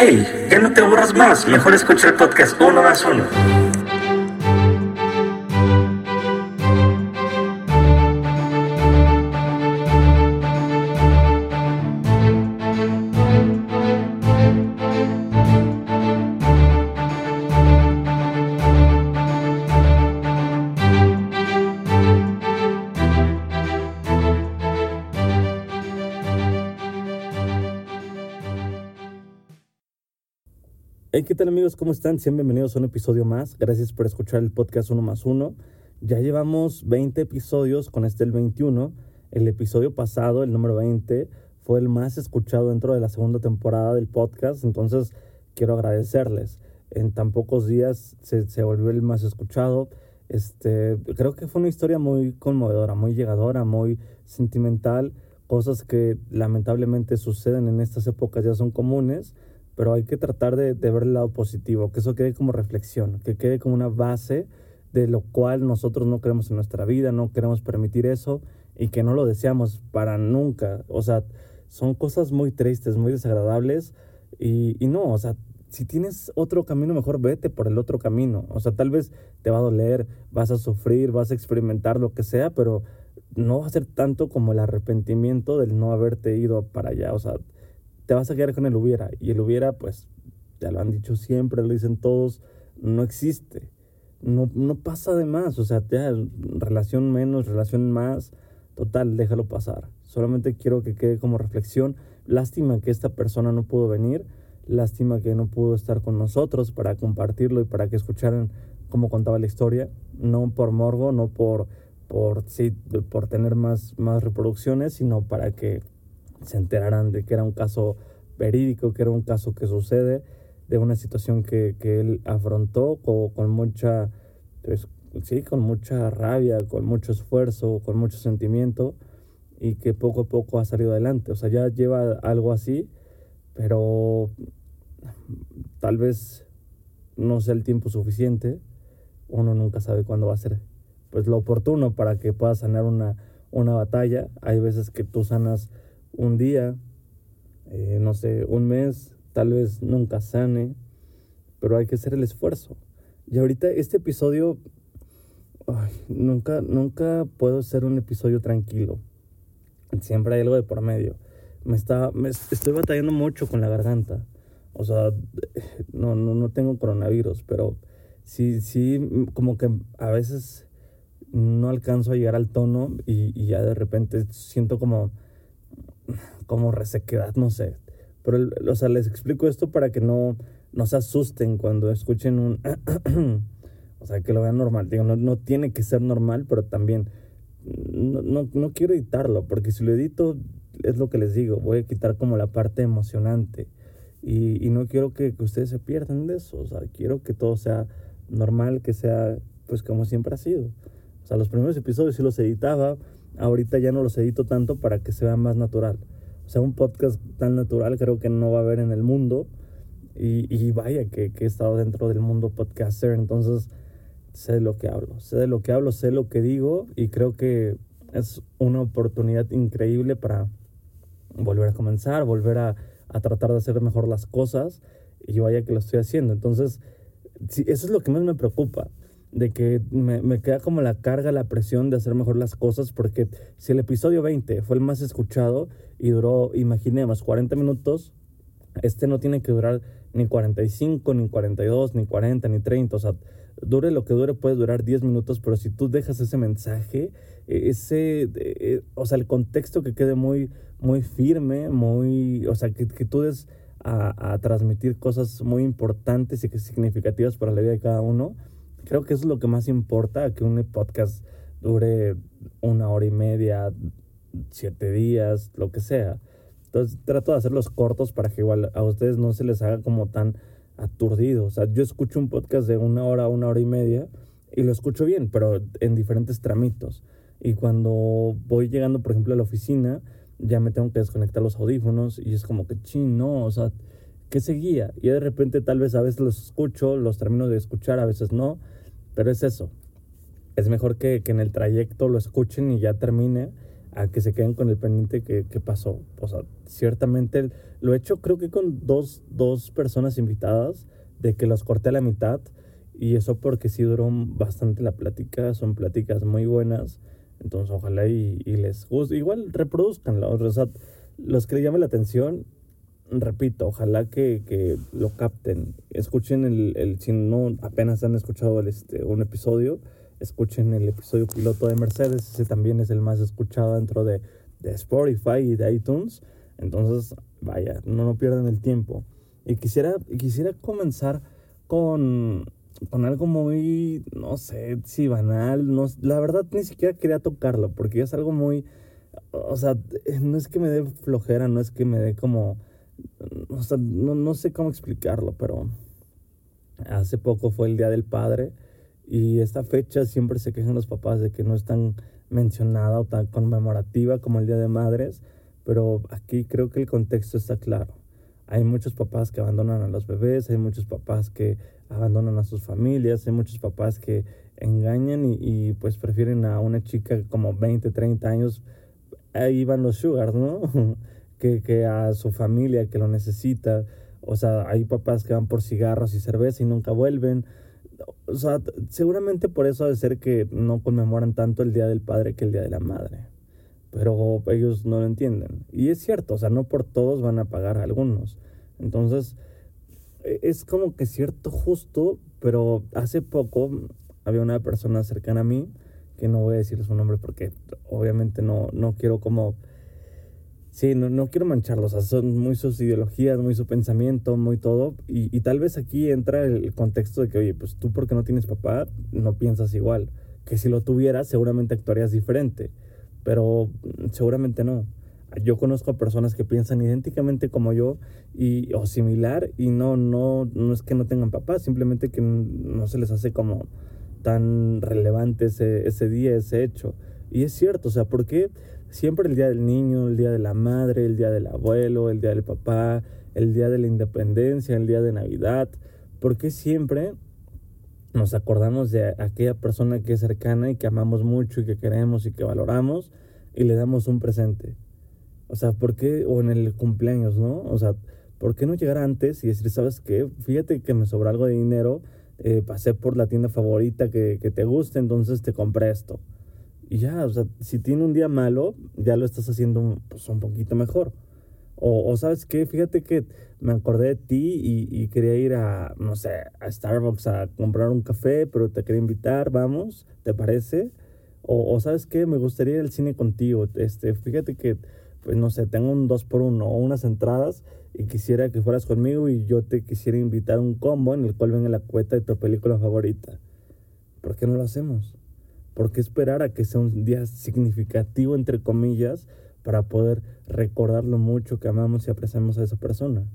Hey, ya no te aburras más, mejor escucha el podcast uno más uno. ¿Qué tal amigos? ¿Cómo están? Sean bienvenidos a un episodio más. Gracias por escuchar el podcast uno más uno. Ya llevamos 20 episodios, con este el 21. El episodio pasado, el número 20, fue el más escuchado dentro de la segunda temporada del podcast. Entonces, quiero agradecerles. En tan pocos días se, se volvió el más escuchado. Este, creo que fue una historia muy conmovedora, muy llegadora, muy sentimental. Cosas que lamentablemente suceden en estas épocas ya son comunes pero hay que tratar de, ver el lado positivo, que eso quede como reflexión, que quede como una base de lo cual nosotros no queremos en nuestra vida, no queremos permitir eso y que no lo deseamos para nunca. O sea, son cosas muy tristes, muy desagradables y, y no, o sea, si tienes otro camino, mejor vete por el otro camino. O sea, tal vez te va a doler, vas a sufrir, vas a experimentar lo que sea, pero no va a ser tanto como el arrepentimiento del no haberte ido para allá. O sea, te vas a quedar con el hubiera. Y el hubiera, pues, ya lo han dicho siempre, lo dicen todos, no existe. No, no pasa de más. O sea, ya, relación menos, relación más, total, déjalo pasar. Solamente quiero que quede como reflexión. Lástima que esta persona no pudo venir. Lástima que no pudo estar con nosotros para compartirlo y para que escucharan cómo contaba la historia. No por morbo, no por, por, sí, por tener más, más reproducciones, sino para que se enteraran de que era un caso verídico, que era un caso que sucede, de una situación que, que él afrontó con, con mucha, pues, sí, con mucha rabia, con mucho esfuerzo, con mucho sentimiento y que poco a poco ha salido adelante. O sea, ya lleva algo así, pero tal vez no sea el tiempo suficiente. Uno nunca sabe cuándo va a ser pues lo oportuno para que pueda sanar una, una batalla. Hay veces que tú sanas un día, eh, no sé, un mes, tal vez nunca sane, pero hay que hacer el esfuerzo. Y ahorita este episodio, nunca, nunca puedo hacer un episodio tranquilo. Siempre hay algo de por medio. Me está, me estoy batallando mucho con la garganta. O sea, no, no, no tengo coronavirus, pero sí, sí, como que a veces no alcanzo a llegar al tono y ya de repente siento como como resequedad, no sé. Pero, o sea, les explico esto para que no, no se asusten cuando escuchen un... o sea, que lo vean normal. Digo, no, no tiene que ser normal, pero también no, no, no, quiero editarlo, porque si lo edito, es lo que les digo, voy a quitar como la parte emocionante. Y, y no quiero que, que, ustedes se pierdan de eso. O sea, quiero que todo sea normal, que sea pues como siempre ha sido. O sea, los primeros episodios sí los editaba, ahorita ya no los edito tanto para que se vea más natural. O sea, un podcast tan natural creo que no va a haber en el mundo. Y, y vaya que, he estado dentro del mundo podcaster, entonces sé de lo que hablo. Sé de lo que hablo, sé lo que digo y creo que es una oportunidad increíble para volver a comenzar, volver a, a tratar de hacer mejor las cosas y vaya que lo estoy haciendo. Entonces, sí, eso es lo que más me preocupa de que me, me, queda como la carga, la presión de hacer mejor las cosas, porque si el episodio 20 fue el más escuchado y duró, imaginemos, 40 minutos, este no tiene que durar ni 45, ni 42, ni 40, ni 30, o sea, dure lo que dure, puede durar 10 minutos, pero si tú dejas ese mensaje, e, ese, e, o sea, el contexto que quede muy, muy firme, muy, o sea, que, que tú des a, a transmitir cosas muy importantes y que significativas para la vida de cada uno, Creo que eso es lo que más importa, que un podcast dure una hora y media, siete días, lo que sea. Entonces trato de hacerlos cortos para que igual a ustedes no se les haga como tan aturdido. O sea, yo escucho un podcast de una hora, una hora y media y lo escucho bien, pero en diferentes tramitos. Y cuando voy llegando, por ejemplo, a la oficina, ya me tengo que desconectar los audífonos y es como que, ching, no, o sea, ¿qué seguía? Y de repente tal vez a veces los escucho, los termino de escuchar, a veces no, pero es eso. Es mejor que, que en el trayecto lo escuchen y ya termine a que se queden con el pendiente que, que pasó. O sea, ciertamente lo he hecho creo que con dos, dos personas invitadas, de que los corté a la mitad, y eso porque sí duró bastante la plática, son pláticas muy buenas, entonces ojalá y, les guste, igual reproduzcanlo, o sea, los que le llamen la atención, repito, ojalá que, que lo capten, escuchen el, el, si no apenas han escuchado el, este, un episodio, escuchen el episodio piloto de Mercedes, ese también es el más escuchado dentro de, de Spotify y de iTunes. Entonces, vaya, no, no pierdan el tiempo. Y quisiera, quisiera comenzar con, con algo muy, no sé, si banal. No, la verdad ni siquiera quería tocarlo, porque es algo muy, o sea, no es que me dé flojera, no es que me dé como, o sea, no, no sé cómo explicarlo, pero hace poco fue el Día del Padre y esta fecha siempre se quejan los papás de que no es tan mencionada o tan conmemorativa como el Día de Madres, pero aquí creo que el contexto está claro. Hay muchos papás que abandonan a los bebés, hay muchos papás que abandonan a sus familias, hay muchos papás que engañan y, y pues prefieren a una chica como 20, 30 años, ahí van los sugars, ¿no? que, que a su familia que lo necesita. O sea, hay papás que van por cigarros y cerveza y nunca vuelven o sea, seguramente por eso ha de ser que no conmemoran tanto el Día del Padre que el Día de la Madre. Pero ellos no lo entienden. Y es cierto, o sea, no por todos van a pagar a algunos. Entonces, e, es como que cierto justo, pero hace poco había una persona cercana a mí, que no voy a decir su nombre porque obviamente no, no quiero como Sí, no, no quiero mancharlos, o sea, son muy sus ideologías, muy su pensamiento, muy todo. Y, y, tal vez aquí entra el contexto de que, oye, pues tú porque no tienes papá, no piensas igual. Que si lo tuvieras, seguramente actuarías diferente. Pero seguramente no. Yo conozco a personas que piensan idénticamente como yo y, o similar y no, no, no es que no tengan papá, simplemente que no se les hace como tan relevante ese, ese día, ese hecho. Y es cierto, o sea, ¿por qué siempre el día del niño, el día de la madre, el día del abuelo, el día del papá, el día de la independencia, el día de Navidad? ¿Por qué siempre nos acordamos de aquella persona que es cercana y que amamos mucho y que queremos y que valoramos y le damos un presente? O sea, ¿por qué? O en el cumpleaños, ¿no? O sea, ¿por qué no llegar antes y decir, ¿sabes qué? Fíjate que me sobra algo de dinero, eh, pasé por la tienda favorita que, que te guste, entonces te compré esto. Y ya, o sea, si tiene un día malo, ya lo estás haciendo pues, un poquito mejor. O, o, sabes qué, fíjate que me acordé de ti y, y, quería ir a, no sé, a Starbucks a comprar un café, pero te quería invitar, vamos, ¿te parece? O, o sabes qué, me gustaría ir al cine contigo. Este, fíjate que, pues no sé, tengo un 2 por 1 o unas entradas y quisiera que fueras conmigo y yo te quisiera invitar a un combo en el cual venga la cueta de tu película favorita. ¿Por qué no lo hacemos? ¿Por qué esperar a que sea un día significativo, entre comillas, para poder recordar lo mucho que amamos y apreciamos a esa persona?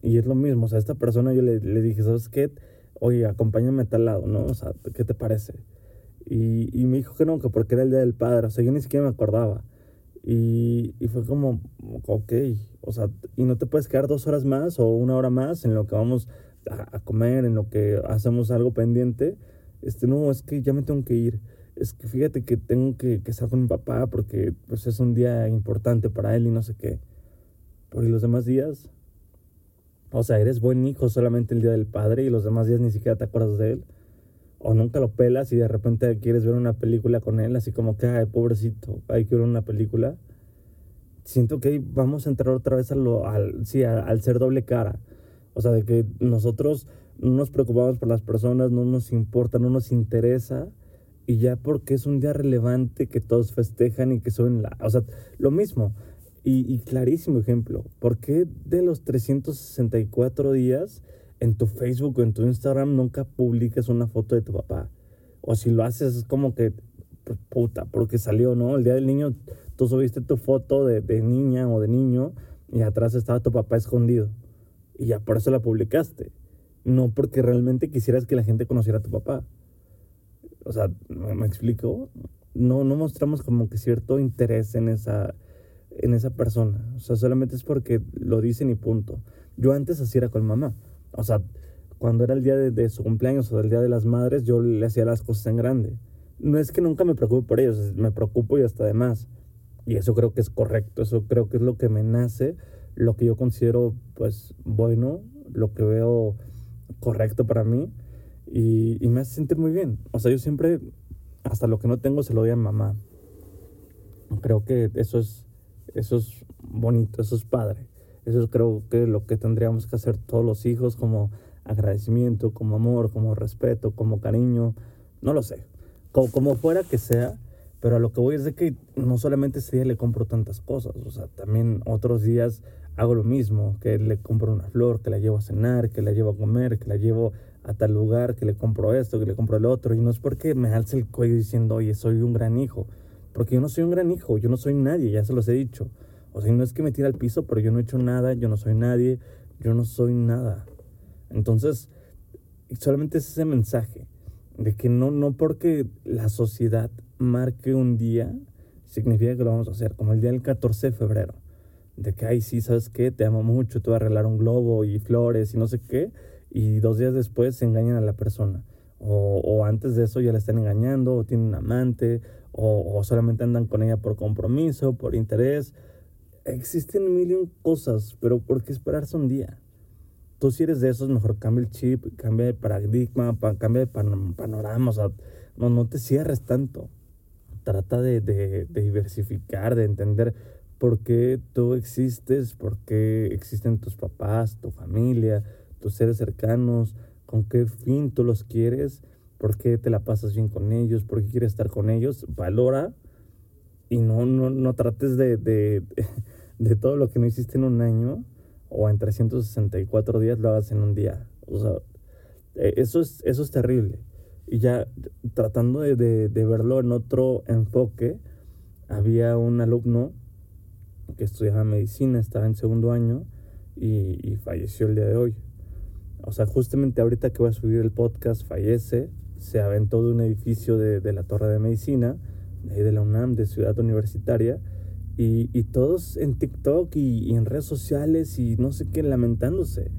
Y es lo mismo, o sea, a esta persona yo le, le dije, ¿sabes qué? Oye, acompáñame a tal lado, ¿no? O sea, ¿qué te parece? Y, y me dijo que no, que porque era el Día del Padre, o sea, yo ni siquiera me acordaba. Y, y fue como, ok, o sea, y no te puedes quedar dos horas más o una hora más en lo que vamos a, a comer, en lo que hacemos algo pendiente. Este, no, es que ya me tengo que ir es que fíjate que tengo que, que estar con mi papá porque pues es un día importante para él y no sé qué. Por los demás días, o sea, eres buen hijo solamente el día del padre y los demás días ni siquiera te acuerdas de él. O nunca lo pelas y de repente quieres ver una película con él, así como que, ay, pobrecito, hay que ver una película. Siento que vamos a entrar otra vez a lo, al, sí, al ser doble cara. O sea, de que nosotros no nos preocupamos por las personas, no nos importa, no nos interesa y ya porque es un día relevante que todos festejan y que son la... O sea, lo mismo. Y, y clarísimo ejemplo. ¿Por qué de los 364 días en tu Facebook o en tu Instagram nunca publicas una foto de tu papá? O si lo haces es como que, pues, puta, porque salió, ¿no? El día del niño, tú subiste tu foto de, de niña o de niño y atrás estaba tu papá escondido. Y ya por eso la publicaste. No porque realmente quisieras que la gente conociera a tu papá. O sea, ¿me, explico? No, no mostramos como que cierto interés en esa, en esa persona. O sea, solamente es porque lo dicen y punto. Yo antes así era con mamá. O sea, cuando era el día de, su cumpleaños o el día de las madres, yo le hacía las cosas en grande. No es que nunca me preocupe por ellos, me preocupo y hasta de más. Y eso creo que es correcto, eso creo que es lo que me nace, lo que yo considero pues bueno, lo que veo correcto para mí y, y me hace sentir muy bien. O sea, yo siempre, hasta lo que no tengo se lo doy a mamá. Creo que eso es, eso es bonito, eso es padre. Eso es creo que lo que tendríamos que hacer todos los hijos como agradecimiento, como amor, como respeto, como cariño, no lo sé, como, como fuera que sea, pero a lo que voy es de que no solamente ese día le compro tantas cosas, o sea, también otros días hago lo mismo, que le compro una flor, que la llevo a cenar, que la llevo a comer, que la llevo a tal lugar, que le compro esto, que le compro el otro, y no es porque me alce el cuello diciendo, oye, soy un gran hijo, porque yo no soy un gran hijo, yo no soy nadie, ya se los he dicho. O sea, no es que me tire al piso, pero yo no he hecho nada, yo no soy nadie, yo no soy nada. Entonces, solamente es ese mensaje de que no, no porque la sociedad marque un día, significa que lo vamos a hacer, como el día del 14 de febrero. De que, ay, sí, ¿sabes qué? Te amo mucho, te voy a arreglar un globo y flores y no sé qué. Y dos días después se engañan a la persona. O, o antes de eso ya la están engañando, o tienen un amante, o, o solamente andan con ella por compromiso, por interés. Existen mil y cosas, pero ¿por qué esperarse un día? Tú si eres de esos, mejor cambia el chip, cambia de paradigma, cambia de panorama, o sea, no, no te cierres tanto. Trata de, de, de diversificar, de entender por qué tú existes, por qué existen tus papás, tu familia, tus seres cercanos, con qué fin tú los quieres, por qué te la pasas bien con ellos, por qué quieres estar con ellos. Valora y no, no, no trates de, de, de todo lo que no hiciste en un año o en 364 días lo hagas en un día. O sea, eh, eso es, eso es terrible. Y ya tratando de, de, de verlo en otro enfoque, había un alumno que estudiaba medicina, estaba en segundo año y, y, falleció el día de hoy. O sea, justamente ahorita que voy a subir el podcast, fallece, se aventó de un edificio de, de la Torre de Medicina, de, de la UNAM, de Ciudad Universitaria, y, y todos en TikTok y, y, en redes sociales y no sé qué, lamentándose.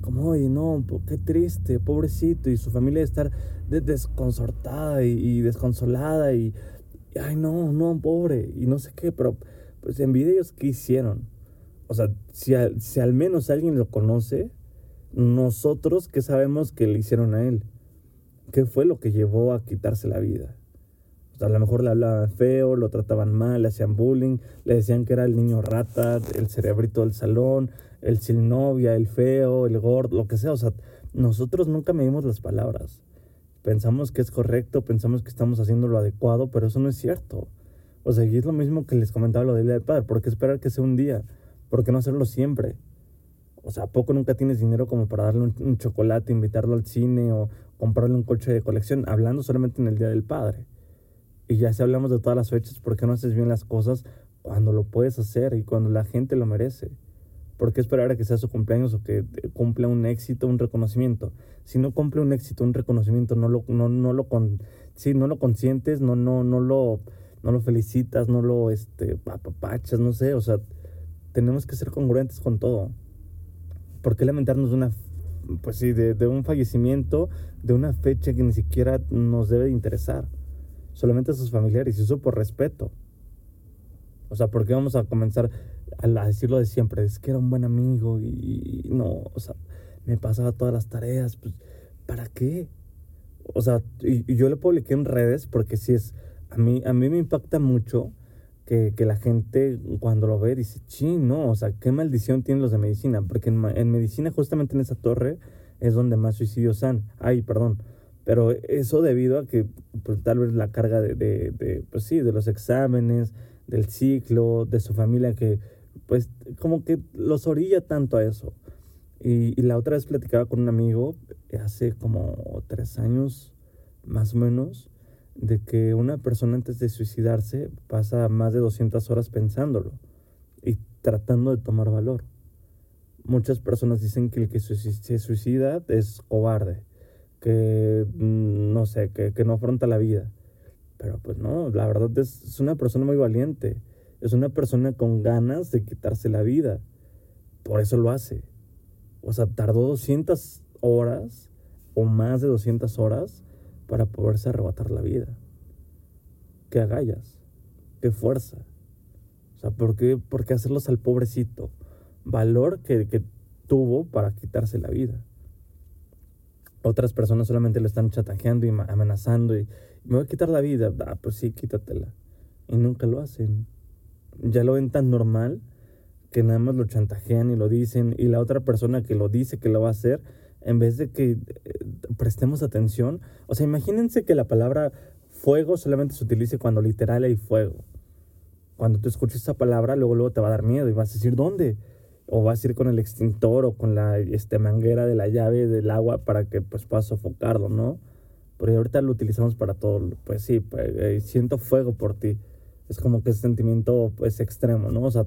Como, oye, no, qué triste, pobrecito, y su familia estar desconcertada y, y, desconsolada y, ay, no, no, pobre, y no sé qué, pero pues en videos que hicieron. O sea, si, a, si al menos alguien lo conoce, nosotros, ¿qué sabemos que le hicieron a él? ¿Qué fue lo que llevó a quitarse la vida? O sea, a lo mejor le hablaban feo, lo trataban mal, le hacían bullying, le decían que era el niño rata, el cerebrito del salón, el sin novia, el feo, el gordo, lo que sea. O sea, nosotros nunca medimos las palabras. Pensamos que es correcto, pensamos que estamos haciendo lo adecuado, pero eso no es cierto. O sea, y es lo mismo que les comentaba lo del Día del Padre. ¿Por qué esperar que sea un día? ¿Por qué no hacerlo siempre? O sea, ¿a poco nunca tienes dinero como para darle un, chocolate, invitarlo al cine o comprarle un coche de colección? Hablando solamente en el Día del Padre. Y ya si hablamos de todas las fechas, ¿por qué no haces bien las cosas cuando lo puedes hacer y cuando la gente lo merece? ¿Por qué esperar a que sea su cumpleaños o que cumpla un éxito, un reconocimiento? Si no cumple un éxito, un reconocimiento, no lo, no, no lo, con, sí, no lo consientes, no, no, no lo, no lo felicitas, no lo, este, apapachas, no sé, o sea, tenemos que ser congruentes con todo. ¿Por qué lamentarnos de una, pues sí, de, de un fallecimiento, de una fecha que ni siquiera nos debe de interesar? solamente a sus familiares y eso por respeto. O sea, ¿por qué vamos a comenzar a, decirlo de siempre? Es que era un buen amigo y, y, no, o sea, me pasaba todas las tareas, pues, ¿para qué? O sea, y, y yo le publiqué en redes porque si es, a mí, a mí me impacta mucho que, que la gente cuando lo ve dice, sí, no, o sea, qué maldición tienen los de medicina, porque en, en medicina justamente en esa torre es donde más suicidios han. Ay, perdón, pero eso debido a que pues, tal vez la carga de, de, de, pues sí, de los exámenes, del ciclo, de su familia, que pues como que los orilla tanto a eso. Y, y la otra vez platicaba con un amigo hace como tres años, más o menos, de que una persona antes de suicidarse pasa más de 200 horas pensándolo y tratando de tomar valor. Muchas personas dicen que el que se suicida es cobarde que no sé, que, que, no afronta la vida. Pero pues no, la verdad es, es, una persona muy valiente. Es una persona con ganas de quitarse la vida. Por eso lo hace. O sea, tardó 200 horas o más de 200 horas para poderse arrebatar la vida. Qué agallas, qué fuerza. sea, ¿por qué, por hacerlos al pobrecito? Valor que, que tuvo para quitarse la vida. Otras personas solamente lo están chatajeando y amenazando y me voy a quitar la vida. Ah, pues sí, quítatela. Y nunca lo hacen. Ya lo ven tan normal que nada más lo chantajean y lo dicen. Y la otra persona que lo dice que lo va a hacer, en vez de que eh, prestemos atención. O sea, imagínense que la palabra fuego solamente se utilice cuando literal hay fuego. Cuando tú escuches esa palabra, luego, luego te va a dar miedo y vas a decir, ¿dónde? O vas a ir con el extintor o con la este, manguera de la llave del agua para que pues puedas sofocarlo, ¿no? Pero ahorita lo utilizamos para todo. Pues sí, pues, eh, siento fuego por ti. Es como que ese sentimiento pues extremo, ¿no? O sea,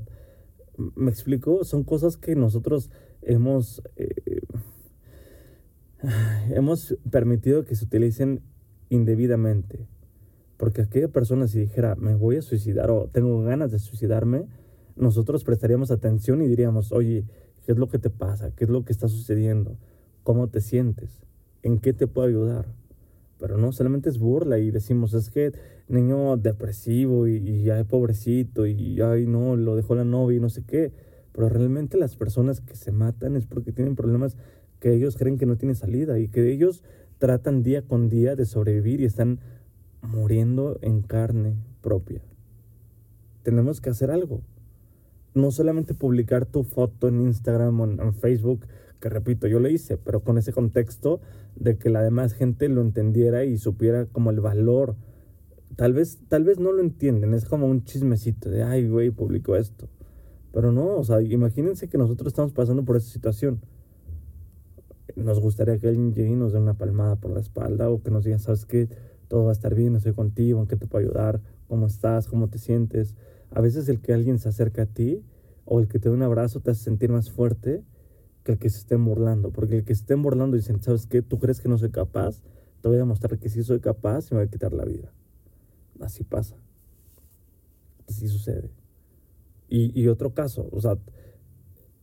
me explico, son cosas que nosotros hemos... Eh, hemos permitido que se utilicen indebidamente. Porque aquella persona si dijera, me voy a suicidar o tengo ganas de suicidarme, nosotros prestaríamos atención y diríamos, oye, ¿qué es lo que te pasa? ¿Qué es lo que está sucediendo? ¿Cómo te sientes? ¿En qué te puedo ayudar? Pero no, solamente es burla y decimos, es que niño depresivo y, y ay, pobrecito y ay, no, lo dejó la novia y no sé qué. Pero realmente las personas que se matan es porque tienen problemas que ellos creen que no tienen salida y que ellos tratan día con día de sobrevivir y están muriendo en carne propia. Tenemos que hacer algo. No solamente publicar tu foto en Instagram o en Facebook, que repito, yo lo hice, pero con ese contexto de que la demás gente lo entendiera y supiera como el valor. Tal vez, tal vez no lo entienden, es como un chismecito de, ay, güey, publicó esto. Pero no, o sea, imagínense que nosotros estamos pasando por esa situación nos gustaría que alguien llegue y nos dé una palmada por la espalda o que nos diga, sabes qué, todo va a estar bien, estoy contigo, ¿en qué te puedo ayudar? ¿Cómo estás? ¿Cómo te sientes? A veces el que alguien se acerca a ti o el que te dé un abrazo te hace sentir más fuerte que el que se estén burlando. Porque el que se estén burlando y dicen, ¿sabes qué? ¿Tú crees que no soy capaz? Te voy a demostrar que sí soy capaz y me voy a quitar la vida. Así pasa. Así sucede. Y, y otro caso, o sea,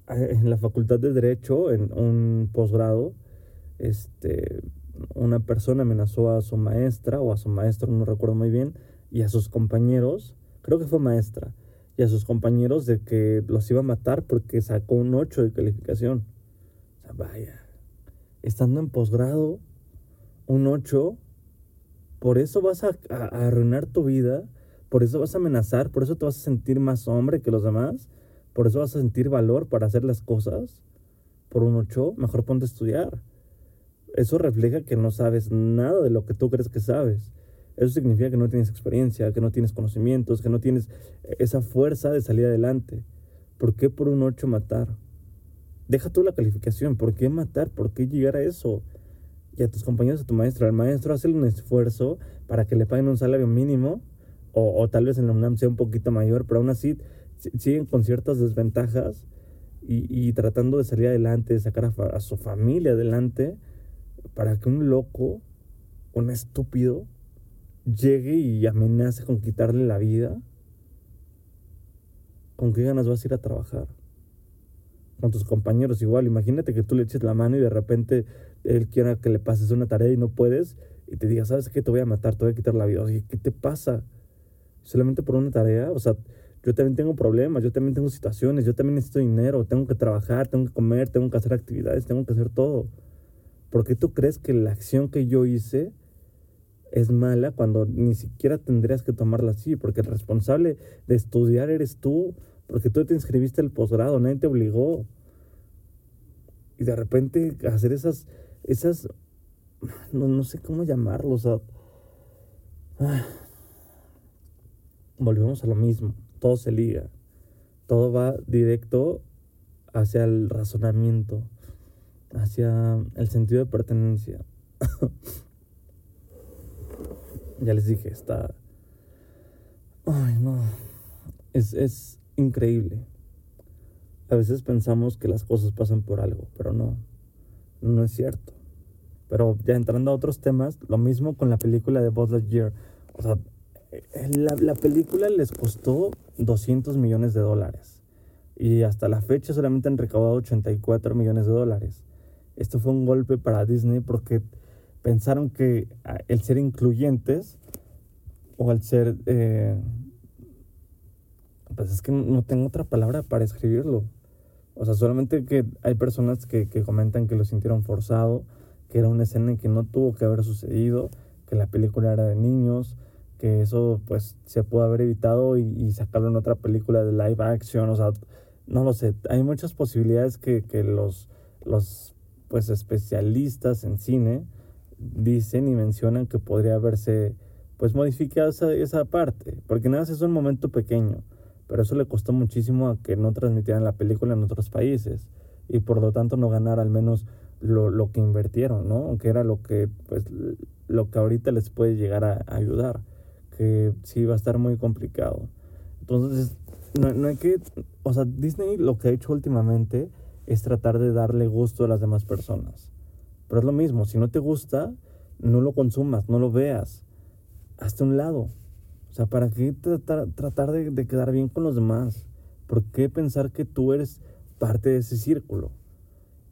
en la Facultad de Derecho, en un posgrado, este, una persona amenazó a su maestra o a su maestro, no recuerdo muy bien, y a sus compañeros, creo que fue maestra, y a sus compañeros de que los iba a matar porque sacó un 8 de calificación. O sea, vaya, estando en posgrado, un 8, por eso vas a, a arruinar tu vida, por eso vas a amenazar, por eso te vas a sentir más hombre que los demás. Por eso vas a sentir valor para hacer las cosas. Por un 8, mejor ponte a estudiar. Eso refleja que no sabes nada de lo que tú crees que sabes. Eso significa que no tienes experiencia, que no tienes conocimientos, que no tienes esa fuerza de salir adelante. ¿Por qué por un 8 matar? Deja tú la calificación. ¿Por qué matar? ¿Por qué llegar a eso? Y a tus compañeros, a tu maestro. Al maestro hace un esfuerzo para que le paguen un salario mínimo o, o tal vez en la UNAM sea un poquito mayor, pero aún así siguen con ciertas desventajas y, tratando de salir adelante, de sacar a, su familia adelante, para que un loco, un estúpido, llegue y amenace con quitarle la vida. ¿Con qué ganas vas a ir a trabajar? Con tus compañeros igual. Imagínate que tú le eches la mano y de repente él quiera que le pases una tarea y no puedes y te diga, ¿sabes qué? Te voy a matar, te voy a quitar la vida. Oye, ¿qué te pasa? Solamente por una tarea. O sea, yo también tengo problemas, yo también tengo situaciones, yo también necesito dinero, tengo que trabajar, tengo que comer, tengo que hacer actividades, tengo que hacer todo. ¿Por qué tú crees que la acción que yo hice es mala cuando ni siquiera tendrías que tomarla así? Porque el responsable de estudiar eres tú, porque tú te inscribiste al posgrado, nadie te obligó. Y de repente hacer esas, esas, no, no sé cómo llamarlo, o sea, ah, volvemos a lo mismo todo se liga. Todo va directo hacia el razonamiento, hacia el sentido de pertenencia. ya les dije, está... Ay, no. Es, es increíble. A veces pensamos que las cosas pasan por algo, pero no. No es cierto. Pero ya entrando a otros temas, lo mismo con la película de Buzz Lightyear. O sea, la, la, película les costó 200 millones de dólares y hasta la fecha solamente han recaudado 84 millones de dólares. Esto fue un golpe para Disney porque pensaron que ah, el ser incluyentes o el ser, eh, pues es que no tengo otra palabra para escribirlo. O sea, solamente que hay personas que, que comentan que lo sintieron forzado, que era una escena que no tuvo que haber sucedido, que la película era de niños, que eso pues se pudo haber evitado y, sacarlo en otra película de live action, o sea, no lo sé, hay muchas posibilidades que, que los, los pues especialistas en cine dicen y mencionan que podría haberse pues modificado esa, esa parte, porque nada más es un momento pequeño, pero eso le costó muchísimo a que no transmitieran la película en otros países y por lo tanto no ganar al menos lo, lo que invirtieron, ¿no? Que era lo que pues lo que ahorita les puede llegar a ayudar, que sí va a estar muy complicado. Entonces, no, no hay que, o sea, Disney lo que ha hecho últimamente es tratar de darle gusto a las demás personas. Pero es lo mismo, si no te gusta, no lo consumas, no lo veas. Hazte un lado. O sea, ¿para qué tratar, tratar de, de, quedar bien con los demás? ¿Por qué pensar que tú eres parte de ese círculo?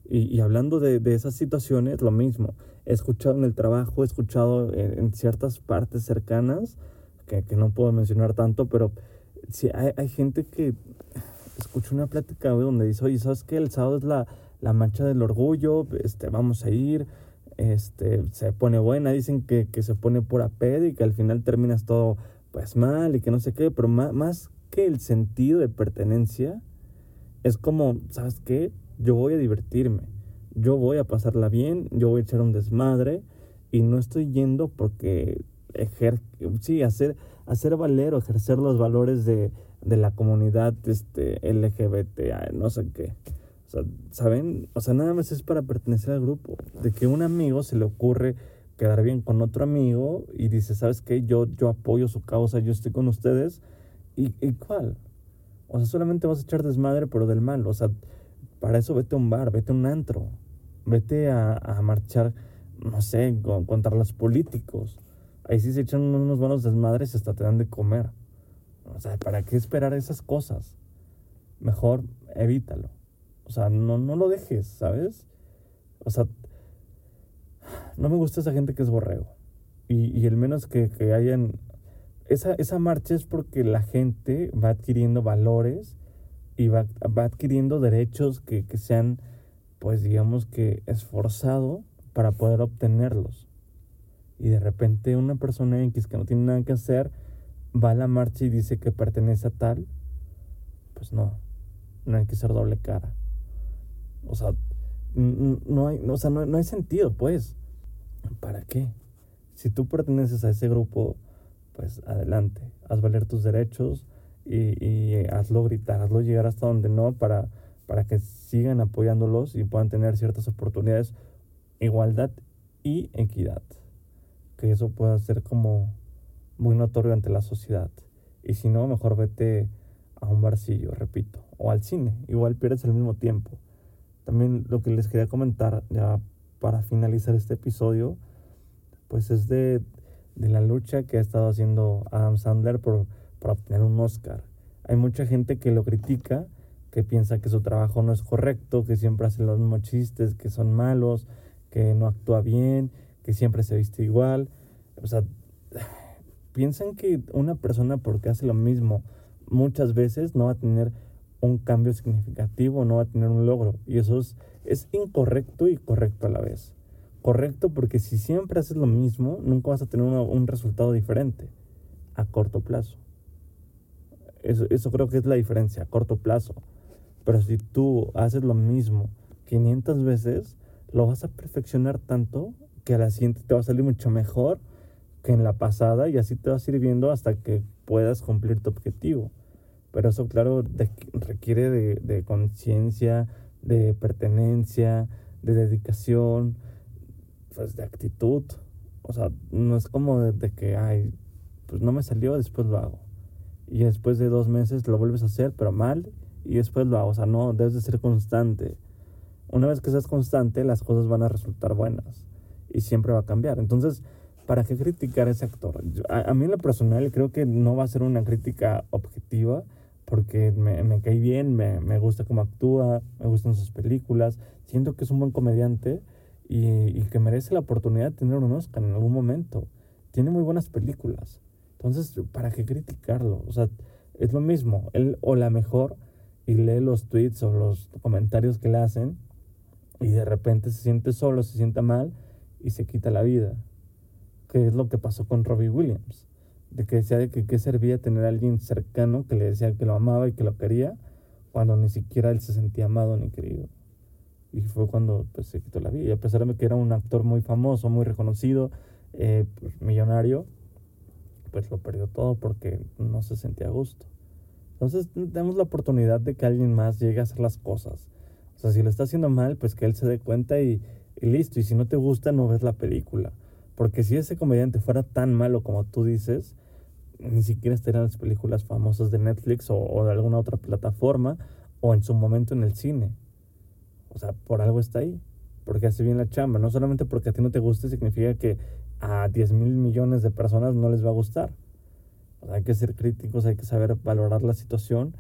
Y, y hablando de, de, esas situaciones, lo mismo. He escuchado en el trabajo, he escuchado en, en ciertas partes cercanas, que, no puedo mencionar tanto, pero sí, hay, hay gente que escucho una plática donde dice, oye, ¿sabes qué? El sábado es la, la marcha del orgullo, este, vamos a ir, este, se pone buena, dicen que, que se pone pura peda y que al final terminas todo pues mal y que no sé qué, pero más, más que el sentido de pertenencia, es como, ¿sabes qué? Yo voy a divertirme, yo voy a pasarla bien, yo voy a echar un desmadre y no estoy yendo porque ejer sí, hacer, hacer valer o ejercer los valores de, de la comunidad este, LGBT, no sé qué. O sea, ¿saben? O sea, nada más es para pertenecer al grupo. De que un amigo se le ocurre quedar bien con otro amigo y dice, ¿sabes qué? Yo, yo apoyo su causa, yo estoy con ustedes. ¿Y, ¿Y cuál? O sea, solamente vas a echar desmadre, pero del mal. O sea, para eso vete a un bar, vete a un antro. Vete a, a marchar, no sé, con, contra los políticos. Ahí sí se echan unos buenos desmadres y hasta te dan de comer. O sea, ¿para qué esperar esas cosas? Mejor evítalo. O sea, no, no lo dejes, ¿sabes? O sea, no me gusta esa gente que es borrego. Y, y el menos que, que hayan... Esa, esa marcha es porque la gente va adquiriendo valores y va, va adquiriendo derechos que, que se han, pues digamos que, esforzado para poder obtenerlos. Y de repente una persona X que no tiene nada que hacer va a la marcha y dice que pertenece a tal, pues no, no hay que ser doble cara. O sea, no hay, o sea, no, no hay sentido, pues. ¿Para qué? Si tú perteneces a ese grupo, pues adelante, haz valer tus derechos y, hazlo gritar, hazlo llegar hasta donde no para, para que sigan apoyándolos y puedan tener ciertas oportunidades, igualdad y equidad. Que eso pueda ser como muy notorio ante la sociedad. Y si no, mejor vete a un barcillo, repito, o al cine, igual pierdes el mismo tiempo. También lo que les quería comentar ya para finalizar este episodio, pues es de, de la lucha que ha estado haciendo Adam Sandler por, por obtener un Oscar. Hay mucha gente que lo critica, que piensa que su trabajo no es correcto, que siempre hace los mismos chistes, que son malos, que no actúa bien, que siempre se viste igual. O sea, piensan que una persona porque hace lo mismo muchas veces no va a tener un cambio significativo, no va a tener un logro. Y eso es, es incorrecto y correcto a la vez. Correcto porque si siempre haces lo mismo, nunca vas a tener un resultado diferente a corto plazo. Eso, eso creo que es la diferencia, a corto plazo. Pero si tú haces lo mismo 500 veces, lo vas a perfeccionar tanto que a la siguiente te va a salir mucho mejor que en la pasada y así te va sirviendo hasta que puedas cumplir tu objetivo. Pero eso, claro, requiere de, de conciencia, de pertenencia, de dedicación, pues de actitud. O sea, no es como de, de, que, ay, pues no me salió, después lo hago. Y después de dos meses lo vuelves a hacer, pero mal, y después lo hago. O sea, no, debes de ser constante. Una vez que seas constante, las cosas van a resultar buenas. Y siempre va a cambiar. Entonces, ¿para qué criticar a ese actor? A, a, mí en lo personal creo que no va a ser una crítica objetiva porque me, me cae bien, me, me, gusta cómo actúa, me gustan sus películas, siento que es un buen comediante y, y, que merece la oportunidad de tener un Oscar en algún momento. Tiene muy buenas películas. Entonces, ¿para qué criticarlo? O sea, Es lo mismo, él o la mejor y lee los tweets o los comentarios que le hacen y de repente se siente solo, se siente mal y se quita la vida. Que es lo que pasó con Robbie Williams. De que decía de que qué servía tener a alguien cercano que le decía que lo amaba y que lo quería cuando ni siquiera él se sentía amado ni querido. Y fue cuando pues, se quitó la vida. Y a pesar de que era un actor muy famoso, muy reconocido, eh, pues, millonario, pues lo perdió todo porque no se sentía a gusto. Entonces tenemos la oportunidad de que alguien más llegue a hacer las cosas. O sea, si lo está haciendo mal, pues que él se dé cuenta y, listo. Y si no te gusta, no ves la película. Porque si ese comediante fuera tan malo como tú dices, ni siquiera estaría en las películas famosas de Netflix o, o, de alguna otra plataforma o en su momento en el cine. O sea, por algo está ahí. Porque hace bien la chamba. No solamente porque a ti no te guste, significa que a 10 mil millones de personas no les va a gustar. hay que ser críticos, hay que saber valorar la situación.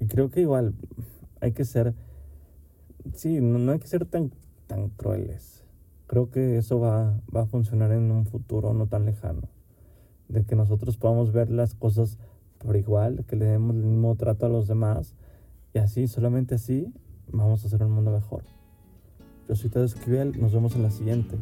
Y creo que igual hay que ser, sí, no, hay que ser tan, tan crueles. Creo que eso va, va a funcionar en un futuro no tan lejano. De que nosotros podamos ver las cosas por igual, que le demos el mismo trato a los demás. Y así, solamente así, vamos a hacer un mundo mejor. Yo soy Tadeo Esquivel, nos vemos en la siguiente.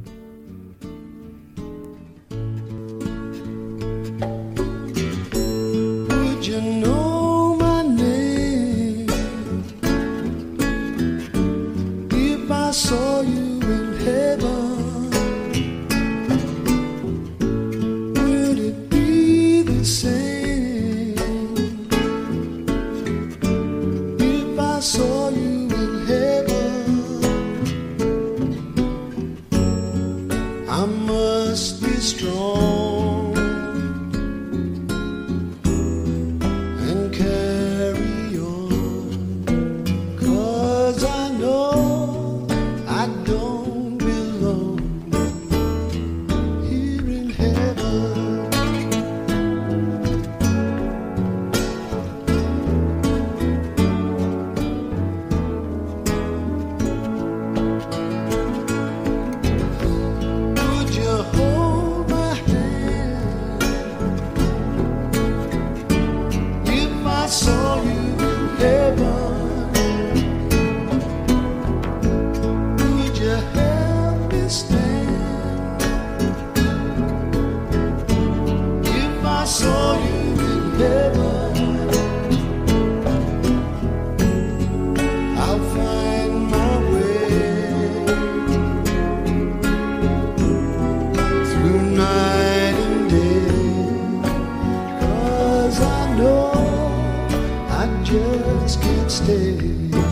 can't stay.